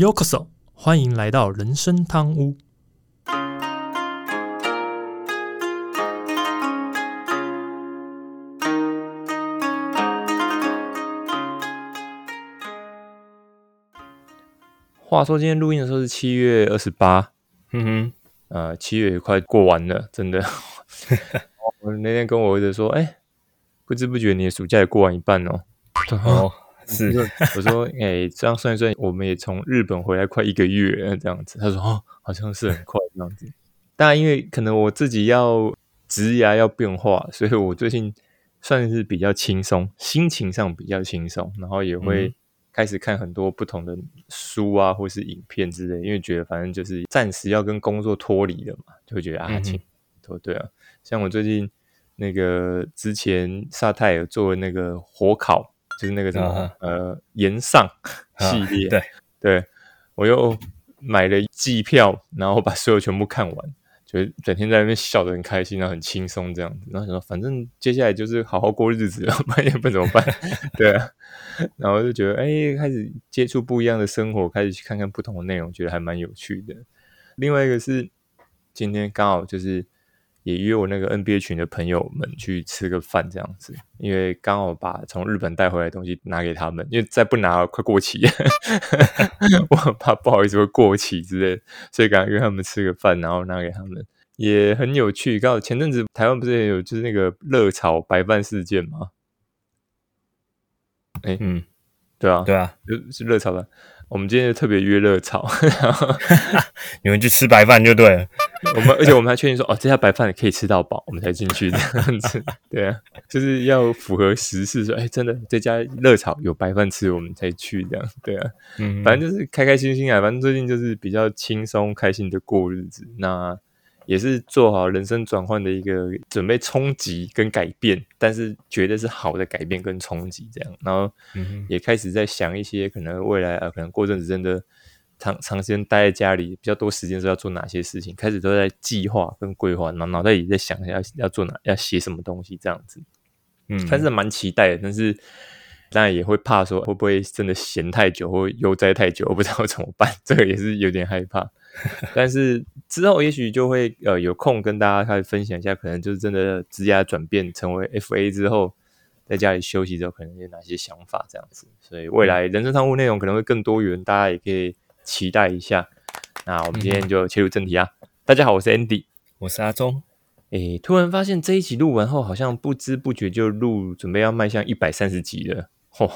Yokoso，欢迎来到人生汤屋。话说今天录音的时候是七月二十八，嗯哼，呃，七月也快过完了，真的。我那天跟我儿子说，哎、不知不觉你的暑假也过完一半哦。哦，是，我说，哎、这样算一算，我们也从日本回来快一个月，这样子。他说，哦，好像是很快这样子。当然，因为可能我自己要职涯要变化，所以我最近算是比较轻松，心情上比较轻松，然后也会嗯开始看很多不同的书啊，或是影片之类，因为觉得反正就是暂时要跟工作脱离了嘛，就会觉得啊，嗯哼轻对对啊。像我最近那个之前沙泰有做的那个火烤，就是那个什么、啊呃岩上系列，对，对我又买了季票，然后把所有全部看完，就是整天在那边笑得很开心，然后很轻松这样子。然后想说，反正接下来就是好好过日子了，不然也不怎么办。对啊，然后就觉得，哎、开始接触不一样的生活，开始去看看不同的内容，觉得还蛮有趣的。另外一个是今天刚好就是也约我那个 NBA 群的朋友们去吃个饭这样子，因为刚好把从日本带回来的东西拿给他们，因为再不拿快过期，我很怕不好意思会过期之类的，所以赶快约他们吃个饭，然后拿给他们。也很有趣，刚好前阵子台湾不是也有就是那个热炒白饭事件吗？哎、嗯，对啊，对啊，就是热炒饭。我们今天就特别约热炒，然 后你们去吃白饭就对了。我们而且我们还确定说，哦，这家白饭可以吃到饱，我们才进去这样子。对啊，就是要符合时事，说，哎，真的这家热炒有白饭吃，我们才去这样。对啊，嗯，反正就是开开心心啊，反正最近就是比较轻松开心的过日子。那也是做好人生转换的一个准备冲击跟改变，但是觉得是好的改变跟冲击这样。然后也开始在想一些可能未来啊，可能过阵子真的长长时间待在家里比较多时间的时候要做哪些事情，开始都在计划跟规划，然后脑袋里在想要要做哪要写什么东西这样子。嗯，但是蛮期待的，但是当然也会怕说会不会真的闲太久或悠哉太久，我不知道怎么办，这个也是有点害怕。但是之后也许就会呃有空跟大家开始分享一下，可能就是真的职业转变成为 FA 之后，在家里休息之后可能有哪些想法这样子。所以未来人生商务内容可能会更多元，大家也可以期待一下。那我们今天就切入正题啊！大家好，我是 Andy。我是阿忠。诶，突然发现这一集录完后，好像不知不觉就录，准备要迈向一百三十集了。嚯、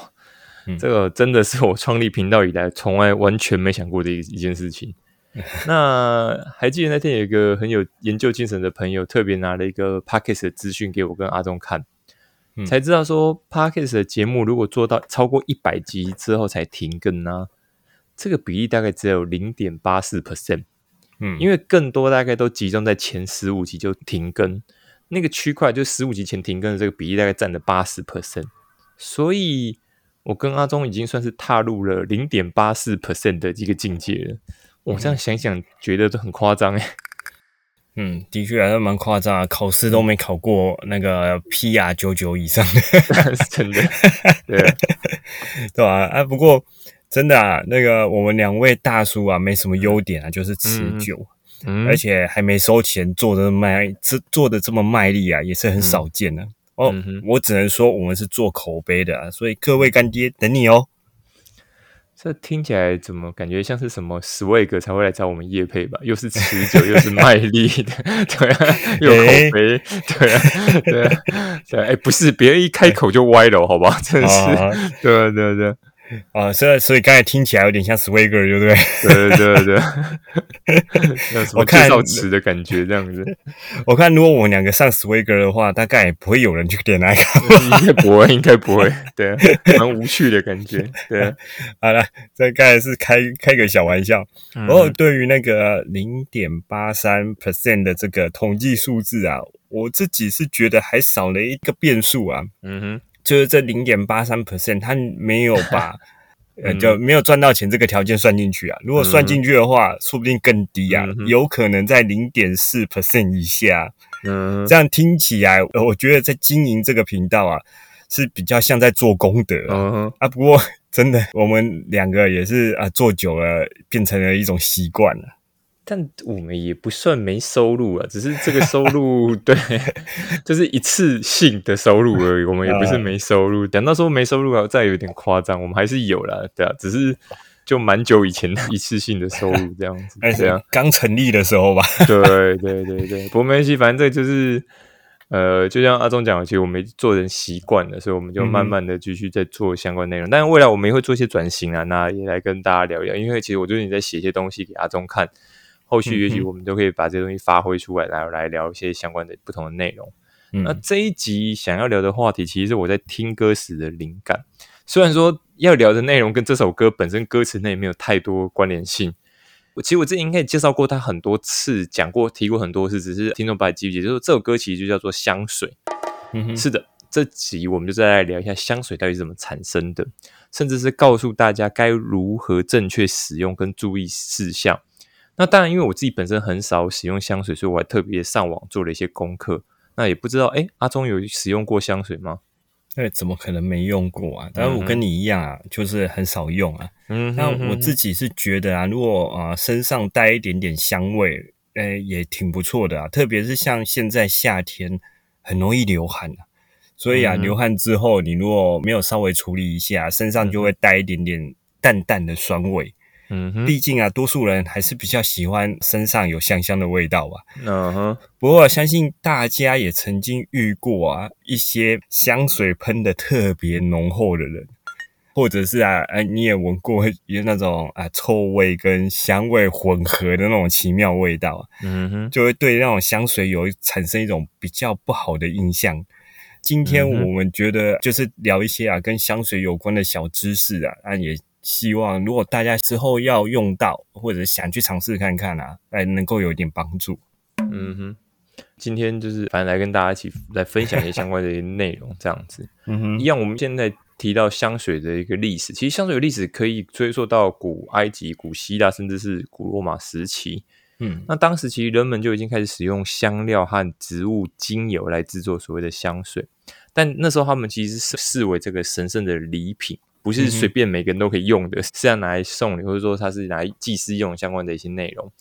嗯这个真的是我创立频道以来从来完全没想过的一一件事情。那还记得那天有一个很有研究精神的朋友，特别拿了一个 Podcast 的资讯给我跟阿忠看，嗯才知道说 Podcast 的节目如果做到超过一百集之后才停更呢、这个比例大概只有零点八四 percent。嗯，因为更多大概都集中在前十五集就停更，那个区块就十五集前停更的这个比例大概占了八十 percent，所以我跟阿忠已经算是踏入了零点八四 percent 的一个境界了。我这样想想，觉得都很夸张哎。嗯，的确还是蛮夸张啊，考试都没考过那个 PR 九九以上的，是真的，对。啊，对吧、啊？不过真的啊，那个我们两位大叔啊，没什么优点啊，就是持久，嗯而且还没收钱，做的卖，这做的这么卖力啊，也是很少见的、哦嗯，我只能说我们是做口碑的啊，所以各位干爹等你哦。这听起来怎么感觉像是什么 Swag 才会来找我们叶配吧？又是持久又是卖力的，对啊，又有口碑，对啊，对啊，对啊，哎，不是，别人一开口就歪了，好吧？真的是，啊对啊，对啊，对啊。啊，所以所以刚才听起来有点像 Swagger，对不对？对对对对，我看介绍词的感觉这样子，我看如果我们两个上 Swagger 的话，大概也不会有人去点那个。应该不会，应该不会，对啊，蛮无趣的感觉，对啊，好了，这刚才是开开个小玩笑。嗯然后对于那个零点八三 percent 的这个统计数字啊，我自己是觉得还少了一个变数啊，嗯哼，就是这零点八三 percent 他没有把。呃，嗯就没有赚到钱这个条件算进去啊。如果算进去的话，说不定更低啊，嗯有可能在零点四 percent 以下。嗯哼，这样听起来，呃我觉得在经营这个频道啊，是比较像在做功德啊。嗯，啊，不过 真的，我们两个也是啊，做久了变成了一种习惯了。但我们也不算没收入啊，只是这个收入 对，就是一次性的收入而已。我们也不是没收入，等到说没收入啊，再有点夸张，我们还是有啦，对啊，只是就蛮久以前的一次性的收入这样子，这样刚成立的时候吧。对对对对，不过没关系，反正这就是呃，就像阿忠讲的，其实我们做人习惯了，所以我们就慢慢的继续在做相关内容。但是未来我们也会做一些转型啊，那也来跟大家聊一聊。因为其实我最近在写一些东西给阿忠看。后续也许我们都可以把这些东西发挥出来，然后来聊一些相关的不同的内容。那这一集想要聊的话题，其实是我在听歌时的灵感。虽然说要聊的内容跟这首歌本身歌词内没有太多关联性，我其实我之前应该介绍过它很多次，讲过提过很多次，只是听众不太记不记得。就是这首歌其实就叫做香水。嗯，是的，这集我们就再来聊一下香水到底是怎么产生的，甚至是告诉大家该如何正确使用跟注意事项。那当然，因为我自己本身很少使用香水，所以我还特别上网做了一些功课。那也不知道，哎，阿忠有使用过香水吗？哎，怎么可能没用过啊？当然，我跟你一样啊，就是很少用啊。嗯，那我自己是觉得啊，如果啊身上带一点点香味，哎，也挺不错的啊。特别是像现在夏天很容易流汗啊，所以啊，流汗之后你如果没有稍微处理一下，身上就会带一点点淡淡的酸味。嗯，毕竟啊，多数人还是比较喜欢身上有香香的味道吧。嗯哼，不过相信大家也曾经遇过啊，一些香水喷的特别浓厚的人，或者是啊，哎，你也闻过有那种啊臭味跟香味混合的那种奇妙味道。嗯哼，就会对那种香水有产生一种比较不好的印象。今天我们觉得就是聊一些啊跟香水有关的小知识啊，那也。希望如果大家之后要用到，或者想去尝试看看啊，哎，能够有一点帮助。嗯哼，今天就是反正来跟大家一起来分享一些相关的一些内容，这样子。嗯哼，一样，我们现在提到香水的一个历史，其实香水的历史可以追溯到古埃及、古希腊，甚至是古罗马时期。嗯，那当时其实人们就已经开始使用香料和植物精油来制作所谓的香水，但那时候他们其实是视为这个神圣的礼品。不是随便每个人都可以用的，是要拿来送礼，或者说它是拿来祭祀用相关的一些内容。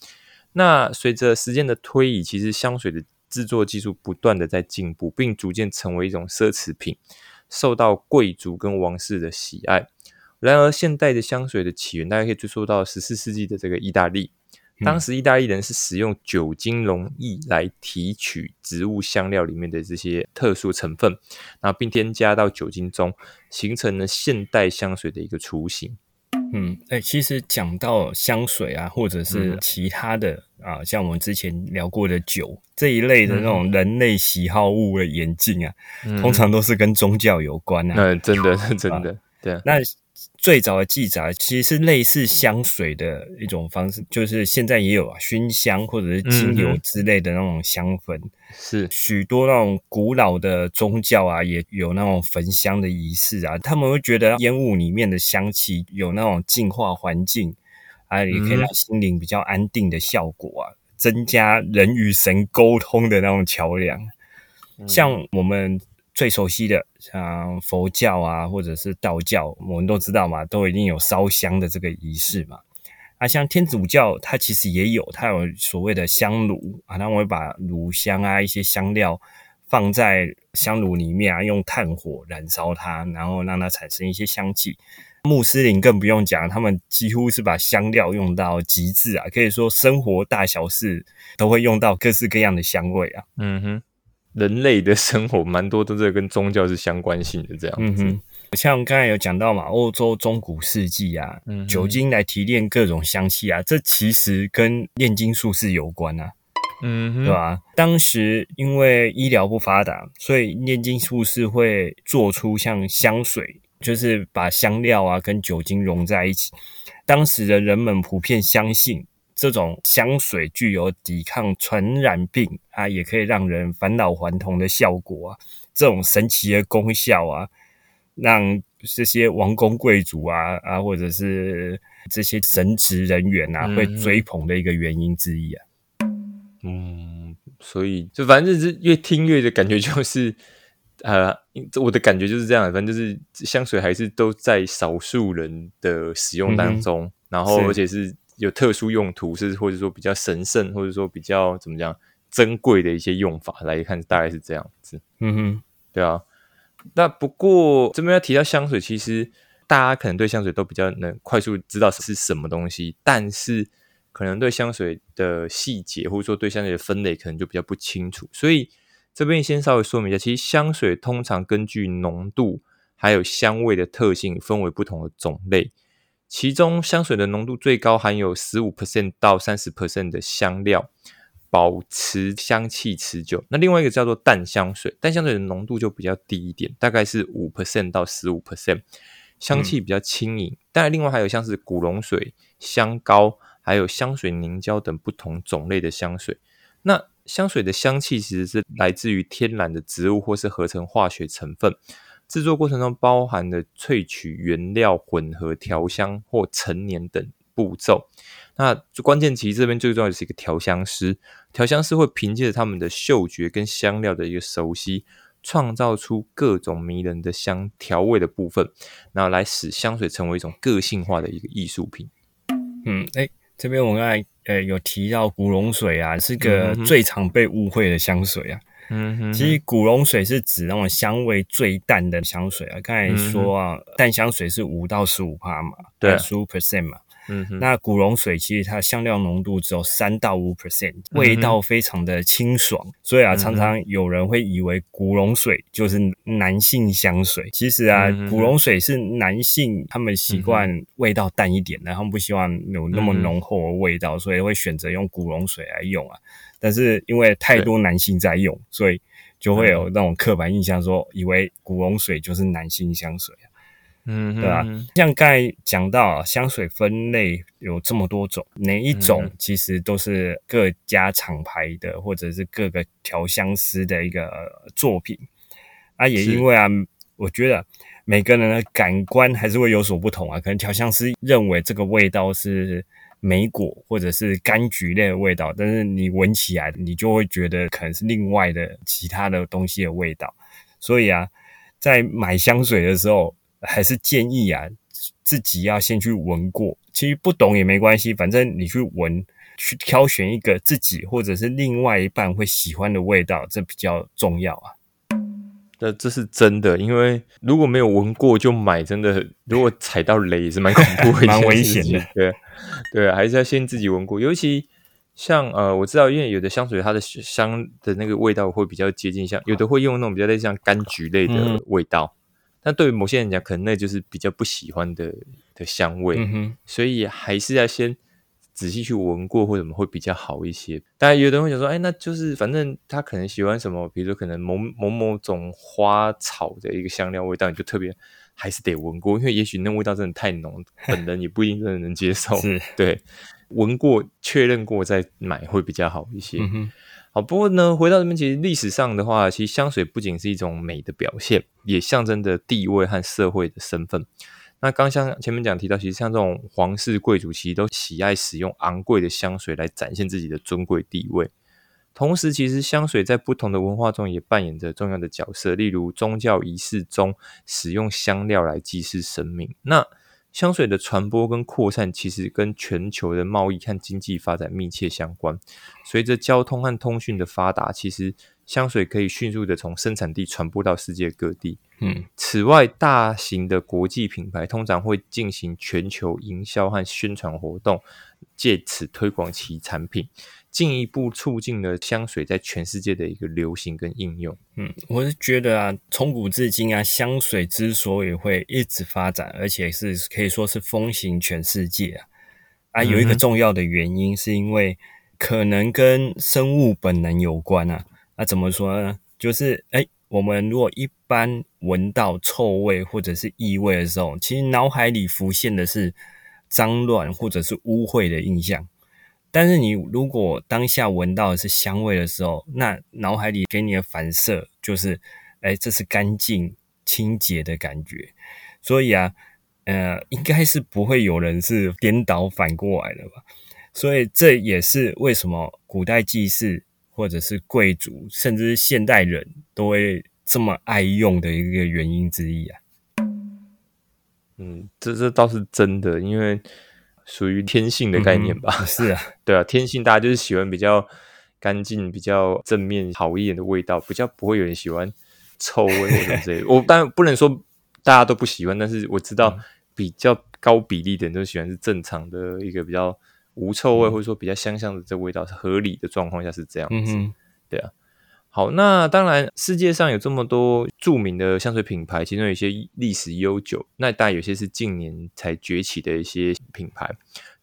那随着时间的推移，其实香水的制作技术不断的在进步，并逐渐成为一种奢侈品，受到贵族跟王室的喜爱。然而，现代的香水的起源，大家可以追溯到十四世纪的这个意大利。当时意大利人是使用酒精溶液来提取植物香料里面的这些特殊成分，然后并添加到酒精中，形成了现代香水的一个雏形。嗯，哎，其实讲到香水啊，或者是其他的啊，像我们之前聊过的酒这一类的那种人类喜好物的演进啊，通常都是跟宗教有关啊。嗯，真的，真的，对。那最早的记载其实是类似香水的一种方式，就是现在也有啊，熏香或者是精油之类的那种香氛。是许多那种古老的宗教啊，也有那种焚香的仪式啊。他们会觉得烟雾里面的香气有那种净化环境啊，也可以让心灵比较安定的效果啊，增加人与神沟通的那种桥梁。像我们。最熟悉的像佛教啊，或者是道教，我们都知道嘛，都一定有烧香的这个仪式嘛。啊，像天主教，它其实也有，它有所谓的香炉啊，那我会把炉香啊一些香料放在香炉里面啊，用炭火燃烧它，然后让它产生一些香气。穆斯林更不用讲，他们几乎是把香料用到极致啊，可以说生活大小事都会用到各式各样的香味啊。嗯哼。人类的生活蛮多都是跟宗教是相关性的，这样子。像刚才有讲到嘛，欧洲中古世纪啊，酒精来提炼各种香气啊，这其实跟炼金术士有关啊，嗯，对吧？当时因为医疗不发达，所以炼金术士会做出像香水，就是把香料啊跟酒精融在一起。当时的人们普遍相信。这种香水具有抵抗传染病啊，也可以让人返老还童的效果啊，这种神奇的功效啊，让这些王公贵族啊啊，或者是这些神职人员啊，会追捧的一个原因之一啊。嗯，所以就反正就是越听越的感觉就是。呃，我的感觉就是这样，反正就是香水还是都在少数人的使用当中，然后而且是有特殊用途，是或者说比较神圣，或者说比较怎么讲珍贵的一些用法来看，大概是这样子。嗯哼，对啊。那不过这边要提到香水，其实大家可能对香水都比较能快速知道是什么东西，但是可能对香水的细节或者说对香水的分类可能就比较不清楚。所以这边先稍微说明一下，其实香水通常根据浓度还有香味的特性分为不同的种类，其中香水的浓度最高含有十五 percent 到三十 percent 的香料。保持香气持久。那另外一个叫做淡香水，淡香水的浓度就比较低一点，大概是五 percent 到十五 percent，香气比较轻盈。当然，另外还有像是古龙水、香膏，还有香水凝胶等不同种类的香水。那香水的香气其实是来自于天然的植物或是合成化学成分，制作过程中包含的萃取原料、混合调香或陈年等步骤。那最关键其实这边最重要的是一个调香师，调香师会凭借着他们的嗅觉跟香料的一个熟悉，创造出各种迷人的香调味的部分，然后来使香水成为一种个性化的一个艺术品。嗯，哎，这边我刚才呃有提到古龙水啊，是个最常被误会的香水啊。嗯哼，其实古龙水是指那种香味最淡的香水啊。刚才说啊，淡香水是五到十五帕嘛，对，十五 percent 嘛。嗯，那古龙水其实它香料浓度只有三到五 percent，味道非常的清爽，所以啊，常常有人会以为古龙水就是男性香水。其实啊，古龙水是男性他们习惯味道淡一点的，他们不希望有那么浓厚的味道，所以会选择用古龙水来用啊。但是因为太多男性在用，所以就会有那种刻板印象，说以为古龙水就是男性香水啊。嗯，对吧？像刚才讲到香水分类有这么多种，哪一种其实都是各家厂牌的，或者是各个调香师的一个作品啊。也因为啊，我觉得每个人的感官还是会有所不同啊。可能调香师认为这个味道是莓果或者是柑橘类的味道，但是你闻起来，你就会觉得可能是另外的其他的东西的味道。所以啊，在买香水的时候。还是建议啊，自己要先去闻过。其实不懂也没关系，反正你去闻，去挑选一个自己或者是另外一半会喜欢的味道，这比较重要啊。这这是真的，因为如果没有闻过就买，真的如果踩到雷也是蛮恐怖、蛮危险的。对对，还是要先自己闻过。尤其像呃，我知道，因为有的香水它的香的那个味道会比较接近，像有的会用那种比较类似像柑橘类的味道。那对于某些人讲，可能那就是比较不喜欢的的香味，所以还是要先仔细去闻过，或者会比较好一些。当然，有的人会想说，哎，那就是反正他可能喜欢什么，比如说可能某某某种花草的一个香料味道，你就特别还是得闻过，因为也许那味道真的太浓，本人也不一定真的能接受。对，闻过确认过再买会比较好一些。好，不过呢，回到这边，其实历史上的话，其实香水不仅是一种美的表现，也象征着地位和社会的身份。那刚像前面讲提到，其实像这种皇室贵族，其实都喜爱使用昂贵的香水来展现自己的尊贵地位。同时，其实香水在不同的文化中也扮演着重要的角色，例如宗教仪式中使用香料来祭祀神明。那香水的传播跟扩散，其实跟全球的贸易和经济发展密切相关。随着交通和通讯的发达，其实香水可以迅速的从生产地传播到世界各地。嗯，此外，大型的国际品牌通常会进行全球营销和宣传活动，借此推广其产品。进一步促进了香水在全世界的一个流行跟应用。嗯，我是觉得啊，从古至今啊，香水之所以会一直发展，而且是可以说是风行全世界啊，啊，有一个重要的原因是因为可能跟生物本能有关啊。那怎么说呢？就是哎，我们如果一般闻到臭味或者是异味的时候，其实脑海里浮现的是脏乱或者是污秽的印象。但是你如果当下闻到的是香味的时候，那脑海里给你的反射就是，哎，这是干净清洁的感觉。所以啊，呃，应该是不会有人是颠倒反过来的吧？所以这也是为什么古代祭祀或者是贵族，甚至是现代人都会这么爱用的一个原因之一啊。嗯，这这倒是真的，因为属于天性的概念吧。是啊，对啊，天性大家就是喜欢比较干净、比较正面、好一点的味道，比较不会有人喜欢臭味或者之类的。我当然不能说大家都不喜欢，但是我知道比较高比例的人都喜欢是正常的一个比较无臭味，或者说比较香香的这味道是合理的状况下是这样子。对啊。好，那当然，世界上有这么多著名的香水品牌，其中有一些历史悠久，那当然有些是近年才崛起的一些品牌。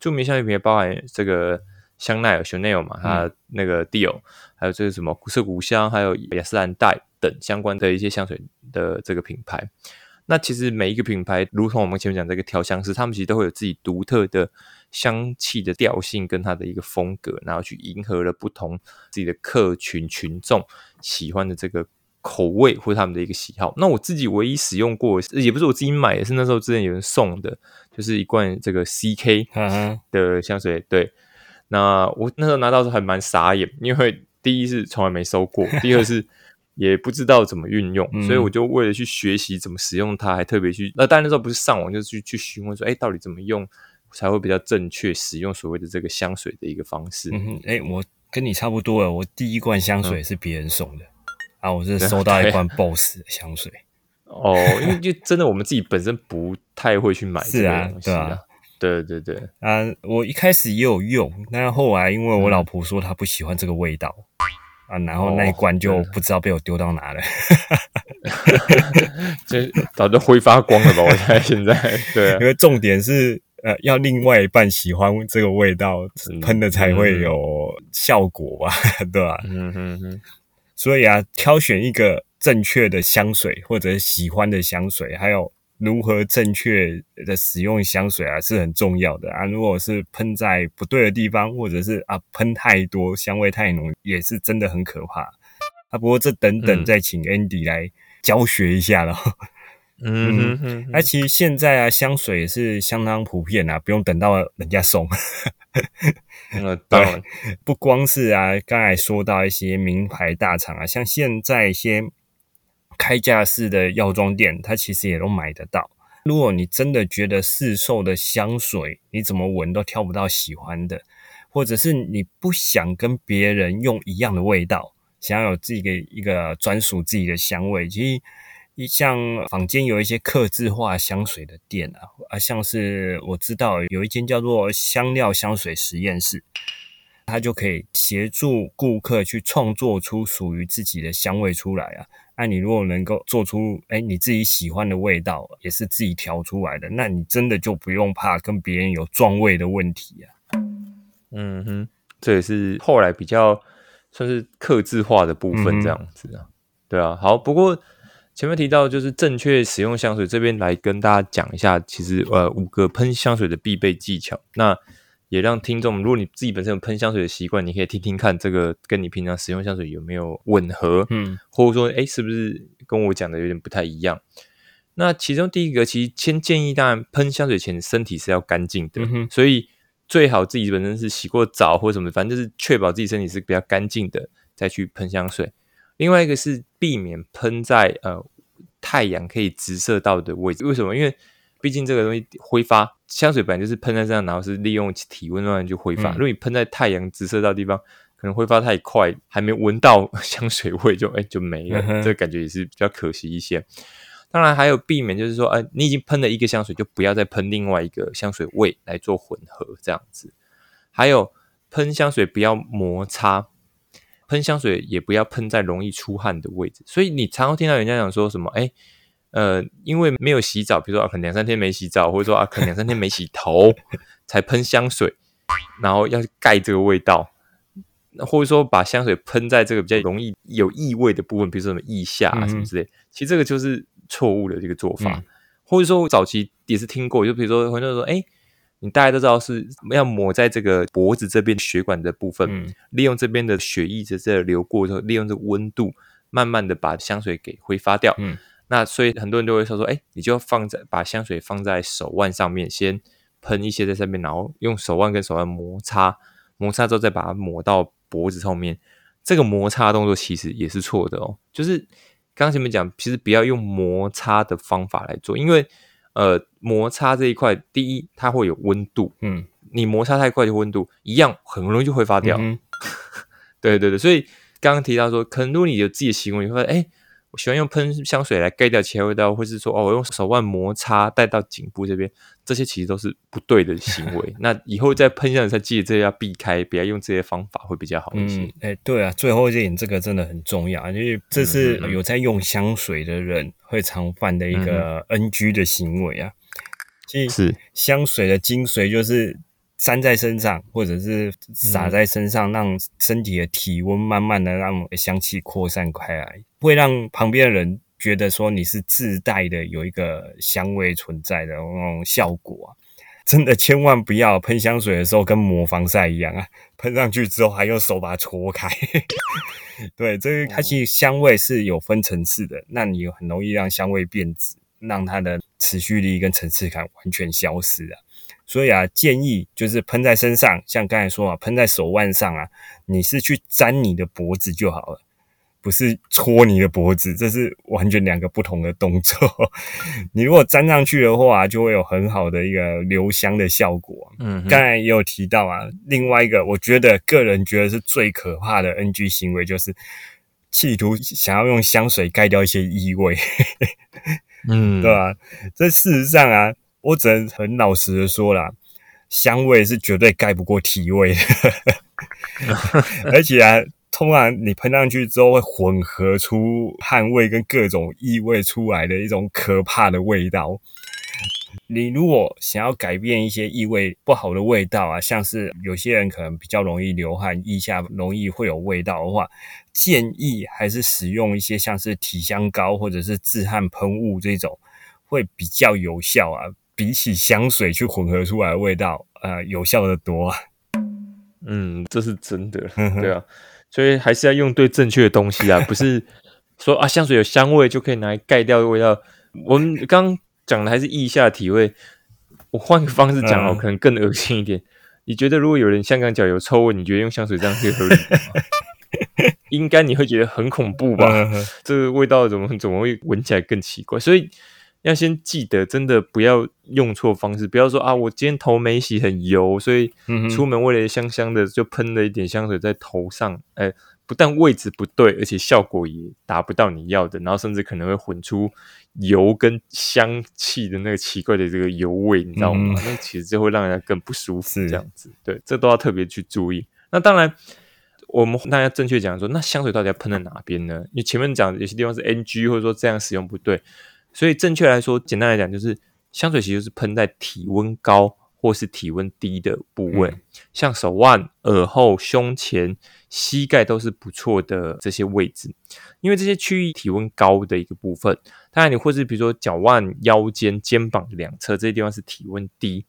著名香水品牌包含这个香奈儿 Chanel 嘛，它那个 Dior，还有这个什么涩谷香，还有雅诗兰黛等相关的一些香水的这个品牌。那其实每一个品牌，如同我们前面讲这个调香师，他们其实都会有自己独特的香气的调性跟它的一个风格，然后去迎合了不同自己的客群群众喜欢的这个口味或者他们的一个喜好。那我自己唯一使用过，也不是我自己买的，是那时候之前有人送的，就是一罐这个 CK 的香水。对，那我那时候拿到时候还蛮傻眼，因为第一是从来没收过，第二是。也不知道怎么运用，所以我就为了去学习怎么使用它，还特别去那当然那时候不是上网，就是去去询问说，哎，到底怎么用才会比较正确使用所谓的这个香水的一个方式。嗯哼，哎，我跟你差不多了，我第一罐香水是别人送的啊，我是收到一罐 BOSS 的香水。哦，因为就真的我们自己本身不太会去买这个东西啊。对对对啊，我一开始也有用，但后来因为我老婆说她不喜欢这个味道。啊，然后那一罐就不知道被我丢到哪了，就早就挥发光了吧？我猜现在 对，因为重点是呃，要另外一半喜欢这个味道，喷的才会有效果吧？对吧？嗯哼哼。所以啊，挑选一个正确的香水或者喜欢的香水，还有。如何正确的使用香水啊，是很重要的啊。如果是喷在不对的地方，或者是啊喷太多，香味太浓，也是真的很可怕啊。不过这等等再请 Andy 来教学一下了。嗯嗯，那其实现在啊，香水也是相当普遍啊，不用等到人家送。呃，当然，不光是啊，刚才说到一些名牌大厂啊，像现在一些。开架式的药妆店，它其实也都买得到。如果你真的觉得市售的香水你怎么闻都挑不到喜欢的，或者是你不想跟别人用一样的味道，想要有自己的一个专属自己的香味，其实像坊间有一些刻字化香水的店啊，啊，像是我知道有一间叫做香料香水实验室，它就可以协助顾客去创作出属于自己的香味出来啊。那你如果能够做出哎你自己喜欢的味道，也是自己调出来的，那你真的就不用怕跟别人有撞味的问题啊。嗯哼，这也是后来比较算是克制化的部分，这样子啊。对啊，好，不过前面提到就是正确使用香水，这边来跟大家讲一下，其实呃五个喷香水的必备技巧。那也让听众，如果你自己本身有喷香水的习惯，你可以听听看，这个跟你平常使用香水有没有吻合，嗯，或者说，哎，是不是跟我讲的有点不太一样？那其中第一个，其实先建议，当然喷香水前身体是要干净的，所以最好自己本身是洗过澡或什么，反正就是确保自己身体是比较干净的再去喷香水。另外一个是避免喷在呃太阳可以直射到的位置，为什么？因为毕竟这个东西挥发香水本来就是喷在身上，然后是利用体温慢慢就挥发。如果你喷在太阳直射到地方，可能挥发太快，还没闻到 香水味就哎就没了，这个感觉也是比较可惜一些。当然还有避免，就是说，哎，你已经喷了一个香水，就不要再喷另外一个香水味来做混合这样子。还有喷香水不要摩擦，喷香水也不要喷在容易出汗的位置。所以你常常听到人家讲说什么，哎。呃，因为没有洗澡，比如说啊，可能两三天没洗澡，或者说啊，可能两三天没洗头，才喷香水，然后要盖这个味道，或者说把香水喷在这个比较容易有异味的部分，比如说什么腋下啊什么之类，其实这个就是错误的这个做法。或者说早期也是听过，就比如说很多人说，哎，你大家都知道是要抹在这个脖子这边血管的部分，利用这边的血液在这流过之后，利用这个温度，慢慢的把香水给挥发掉。那所以很多人都会说说，哎，你就放在把香水放在手腕上面，先喷一些在上面，然后用手腕跟手腕摩擦，摩擦之后再把它抹到脖子后面。这个摩擦动作其实也是错的哦。就是刚刚前面讲，其实不要用摩擦的方法来做，因为呃，摩擦这一块，第一它会有温度，嗯，你摩擦太快就温度一样，很容易就挥发掉。对对对，所以刚刚提到说，可能如果你有自己的行为，你会发现哎。我喜欢用喷香水来盖掉其他味道，或是说哦，我用手腕摩擦带到颈部这边，这些其实都是不对的行为。那以后再喷香水，记得这要避开，不要用这些方法会比较好一些。哎，对啊，最后一点这个真的很重要，因为这是有在用香水的人会常犯的一个 NG 的行为啊。是香水的精髓就是。粘在身上，或者是洒在身上，让身体的体温慢慢的让香气扩散开来，会让旁边的人觉得说你是自带的有一个香味存在的那种效果啊！真的千万不要喷香水的时候跟抹防晒一样啊，喷上去之后还用手把它搓开。对，这个它其实香味是有分层次的，那你很容易让香味变质，让它的持续力跟层次感完全消失啊。所以啊，建议就是喷在身上，像刚才说啊，喷在手腕上啊，你是去粘你的脖子就好了，不是戳你的脖子，这是完全两个不同的动作。你如果粘上去的话，就会有很好的一个留香的效果。嗯，刚才也有提到啊，另外一个我觉得个人觉得是最可怕的 NG 行为，就是企图想要用香水盖掉一些异味。嗯，对吧？这事实上啊。我只能很老实的说啦，香味是绝对盖不过体味的，而且啊，通常你喷上去之后会混合出汗味跟各种异味出来的一种可怕的味道。你如果想要改变一些异味不好的味道啊，像是有些人可能比较容易流汗，腋下容易会有味道的话，建议还是使用一些像是体香膏或者是自汗喷雾这种，会比较有效啊。比起香水去混合出来的味道，呃，有效的多。嗯，这是真的，对啊，所以还是要用对正确的东西啊，不是说啊香水有香味就可以拿来盖掉味道。我们刚讲的还是腋下体味，我换个方式讲哦，可能更恶心一点。你觉得如果有人香港脚有臭味，你觉得用香水这样可以合理吗？应该你会觉得很恐怖吧？这个味道怎么怎么会闻起来更奇怪？所以。要先记得，真的不要用错方式。不要说啊，我今天头没洗，很油，所以出门为了香香的，就喷了一点香水在头上。哎，不但位置不对，而且效果也达不到你要的，然后甚至可能会混出油跟香气的那个奇怪的这个油味，你知道吗？那其实就会让人家更不舒服。这样子，对，这都要特别去注意。那当然，我们大家正确讲说，那香水到底要喷在哪边呢？你前面讲有些地方是 NG，或者说这样使用不对。所以正确来说，简单来讲，就是香水其实是喷在体温高或是体温低的部位，像手腕、耳后、胸前、膝盖都是不错的这些位置，因为这些区域体温高的一个部分。当然，你或是比如说脚腕、腰间、肩膀两侧这些地方是体温低，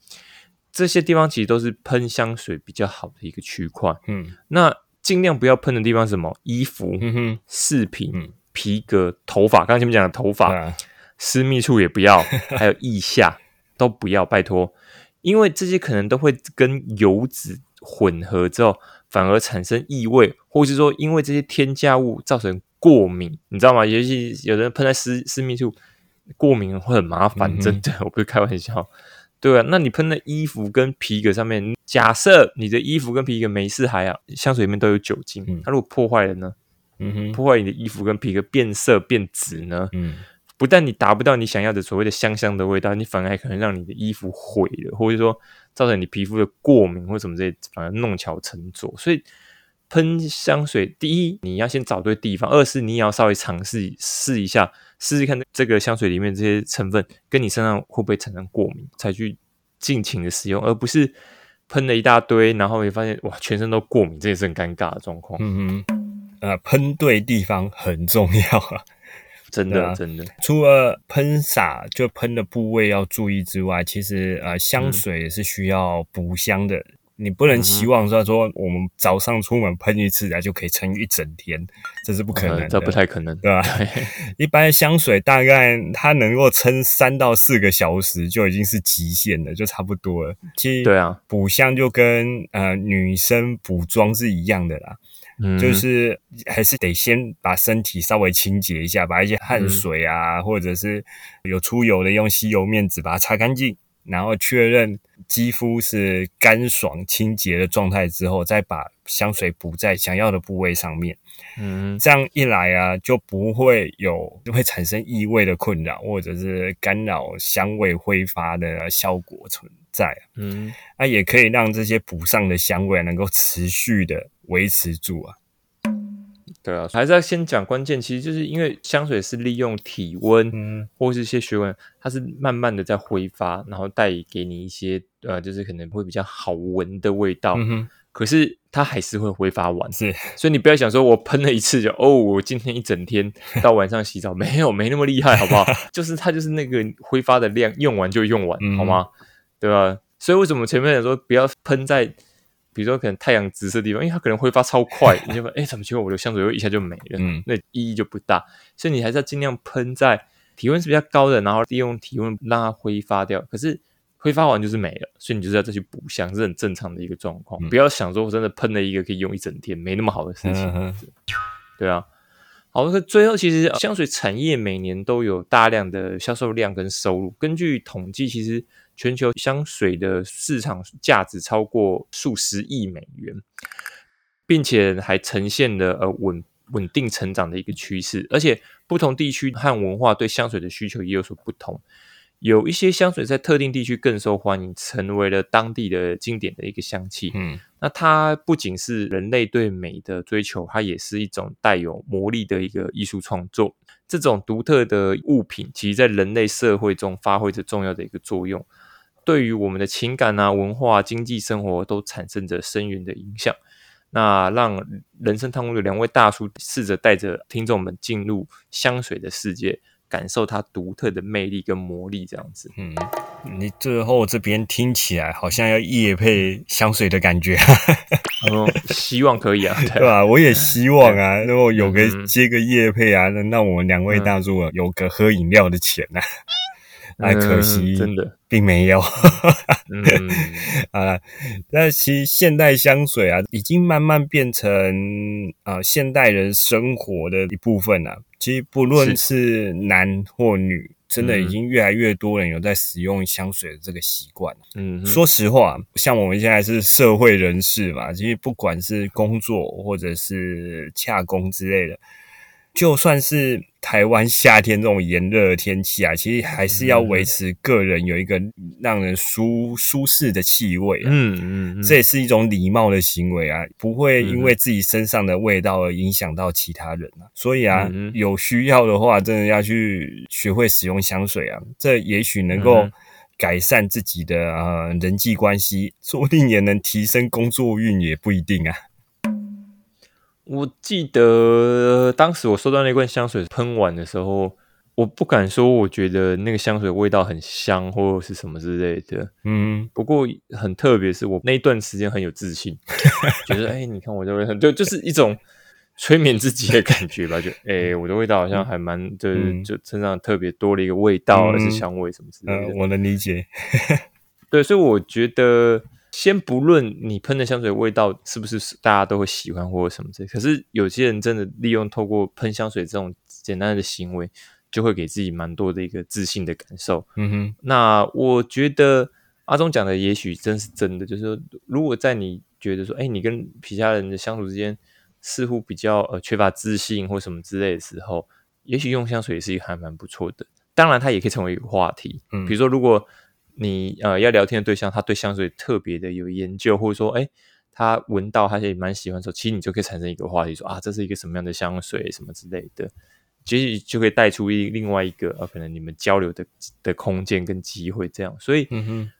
这些地方其实都是喷香水比较好的一个区块。嗯，那尽量不要喷的地方是什么？衣服、饰品、皮革、头发。刚刚前面讲的头发。私密处也不要，还有腋下都不要，拜托，因为这些可能都会跟油脂混合之后，反而产生异味，或是说因为这些添加物造成过敏，你知道吗？尤其有人喷在私私密处，过敏会很麻烦，真的，我不是开玩笑，对啊，那你喷在衣服跟皮革上面，假设你的衣服跟皮革没事还好，香水里面都有酒精，它如果破坏了呢？嗯哼，破坏你的衣服跟皮革变色变紫呢？嗯。不但你达不到你想要的所谓的香香的味道，你反而还可能让你的衣服毁了，或者说造成你皮肤的过敏或什么这些，反而弄巧成拙。所以喷香水，第一你要先找对地方，二是你也要稍微尝试试一下，试试看这个香水里面这些成分跟你身上会不会产生过敏，才去尽情的使用，而不是喷了一大堆，然后你发现哇全身都过敏，这也是很尴尬的状况。嗯哼，呃，喷对地方很重要啊。真的，真的，除了喷洒就喷的部位要注意之外，其实呃，香水也是需要补香的。你不能期望说说我们早上出门喷一次啊，就可以撑一整天，这是不可能，这不太可能，对吧？一般香水大概它能够撑三到四个小时就已经是极限了，就差不多了。其实，对啊，补香就跟呃女生补妆是一样的啦。就是还是得先把身体稍微清洁一下，把一些汗水啊，或者是有出油的，用吸油面纸把它擦干净，然后确认肌肤是干爽清洁的状态之后，再把香水补在想要的部位上面。嗯，这样一来啊，就不会有会产生异味的困扰，或者是干扰香味挥发的效果存在。嗯，那也可以让这些补上的香味能够持续的维持住啊。对啊，还是要先讲关键，其实就是因为香水是利用体温，嗯，或是一些学问，它是慢慢的在挥发，然后带给你一些呃，就是可能会比较好闻的味道。嗯哼。可是它还是会挥发完，是，所以你不要想说我喷了一次就哦，我今天一整天到晚上洗澡 没有没那么厉害，好不好？就是它就是那个挥发的量用完就用完，好吗？对吧？所以为什么前面讲说不要喷在，比如说可能太阳直射地方，因为它可能挥发超快，你就说哎，怎么结果我的香水又一下就没了？嗯，那意义就不大。所以你还是要尽量喷在体温是比较高的，然后利用体温让它挥发掉。可是。挥发完就是没了，所以你就是要再去补香，是很正常的一个状况。不要想说我真的喷了一个可以用一整天，没那么好的事情。对啊，好，那最后其实香水产业每年都有大量的销售量跟收入。根据统计，其实全球香水的市场价值超过数十亿美元，并且还呈现了呃稳稳定成长的一个趋势。而且不同地区和文化对香水的需求也有所不同。有一些香水在特定地区更受欢迎，成为了当地的经典的一个香气。嗯，那它不仅是人类对美的追求，它也是一种带有魔力的一个艺术创作。这种独特的物品，其实在人类社会中发挥着重要的一个作用，对于我们的情感啊、文化、经济生活都产生着深远的影响。那让人生探路的两位大叔试着带着听众们进入香水的世界。感受它独特的魅力跟魔力，这样子。嗯，你最后这边听起来好像要夜配香水的感觉。嗯，希望可以啊，对吧？我也希望啊，如果有个接个夜配啊，能让我们两位大叔有个喝饮料的钱呢。那可惜，真的并没有。嗯，啊，那其实现代香水啊，已经慢慢变成啊现代人生活的一部分了。其实不论是男或女，真的已经越来越多人有在使用香水的这个习惯。嗯，说实话，像我们现在是社会人士嘛，其实不管是工作或者是洽工之类的。就算是台湾夏天这种炎热的天气啊，其实还是要维持个人有一个让人舒舒适的气味。嗯嗯，这也是一种礼貌的行为啊，不会因为自己身上的味道而影响到其他人啊。所以啊，有需要的话，真的要去学会使用香水啊，这也许能够改善自己的呃人际关系，说不定也能提升工作运，也不一定啊。我记得当时我收到那罐香水喷完的时候，我不敢说我觉得那个香水味道很香或者是什么之类的。嗯，不过很特别，是我那一段时间很有自信，觉得哎，你看我的味道，就就是一种催眠自己的感觉吧。就哎，我的味道好像还蛮，就是就身上特别多了一个味道，而是香味什么之类的。我能理解。对，所以我觉得。先不论你喷的香水味道是不是大家都会喜欢或者什么之类，可是有些人真的利用透过喷香水这种简单的行为，就会给自己蛮多的一个自信的感受。嗯哼，那我觉得阿忠讲的也许真是真的，就是说，如果在你觉得说，哎，你跟其他人的相处之间似乎比较呃缺乏自信或什么之类的时候，也许用香水也是一个还蛮不错的。当然，它也可以成为一个话题。嗯，比如说如果。你呃要聊天的对象，他对香水特别的有研究，或者说，哎，他闻到他也蛮喜欢的时候，其实你就可以产生一个话题，说啊，这是一个什么样的香水，什么之类的，其实就可以带出一另外一个呃，可能你们交流的的空间跟机会这样。所以，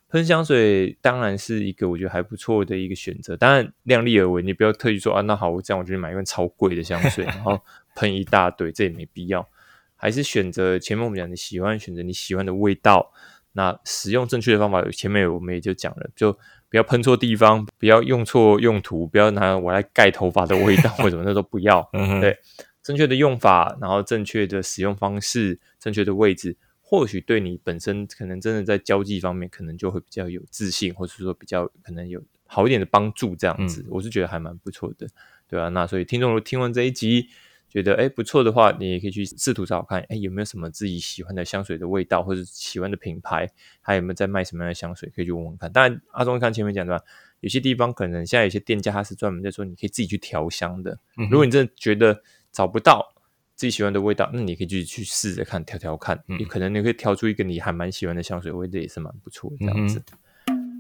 喷香水当然是一个我觉得还不错的一个选择，当然量力而为，你不要特意说啊，那好，我这样我就去买一罐超贵的香水，然后 喷一大堆，这也没必要，还是选择前面我们讲你喜欢选择你喜欢的味道。那使用正确的方法，前面我们也就讲了，就不要喷错地方，不要用错用途，不要拿我来盖头发的味道或者什么那都不要。对，正确的用法，然后正确的使用方式，正确的位置，或许对你本身可能真的在交际方面，可能就会比较有自信，或者说比较可能有好一点的帮助，这样子，我是觉得还蛮不错的，对啊，那所以听众如果听完这一集，觉得哎不错的话，你也可以去试图找看，哎有没有什么自己喜欢的香水的味道，或者喜欢的品牌，还有没有在卖什么样的香水，可以去问问看。当然，阿忠看前面讲的，有些地方可能现在有些店家他是专门在说，你可以自己去调香的。如果你真的觉得找不到自己喜欢的味道，那你可以自己去试着看，调调看，你可能你会调出一个你还蛮喜欢的香水味，这也是蛮不错这样子。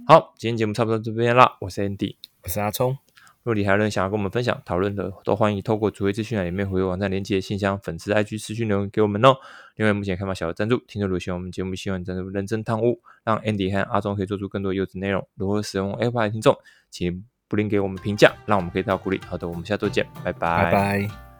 好，今天节目差不多这边啦。我是 Andy，我是阿聪。若你还有任何想要跟我们分享、讨论的，都欢迎透过主页资讯栏里面回网站连接信箱、粉丝 IG 私讯留言给我们哦。另外，目前开放小额赞助，听众如果喜欢我们节目，希望赞助认真贪污，让 Andy 和阿忠可以做出更多优质内容。如何使用 Apple 的听众，请不吝给我们评价，让我们可以得到鼓励。好的，我们下周见，拜拜，拜拜。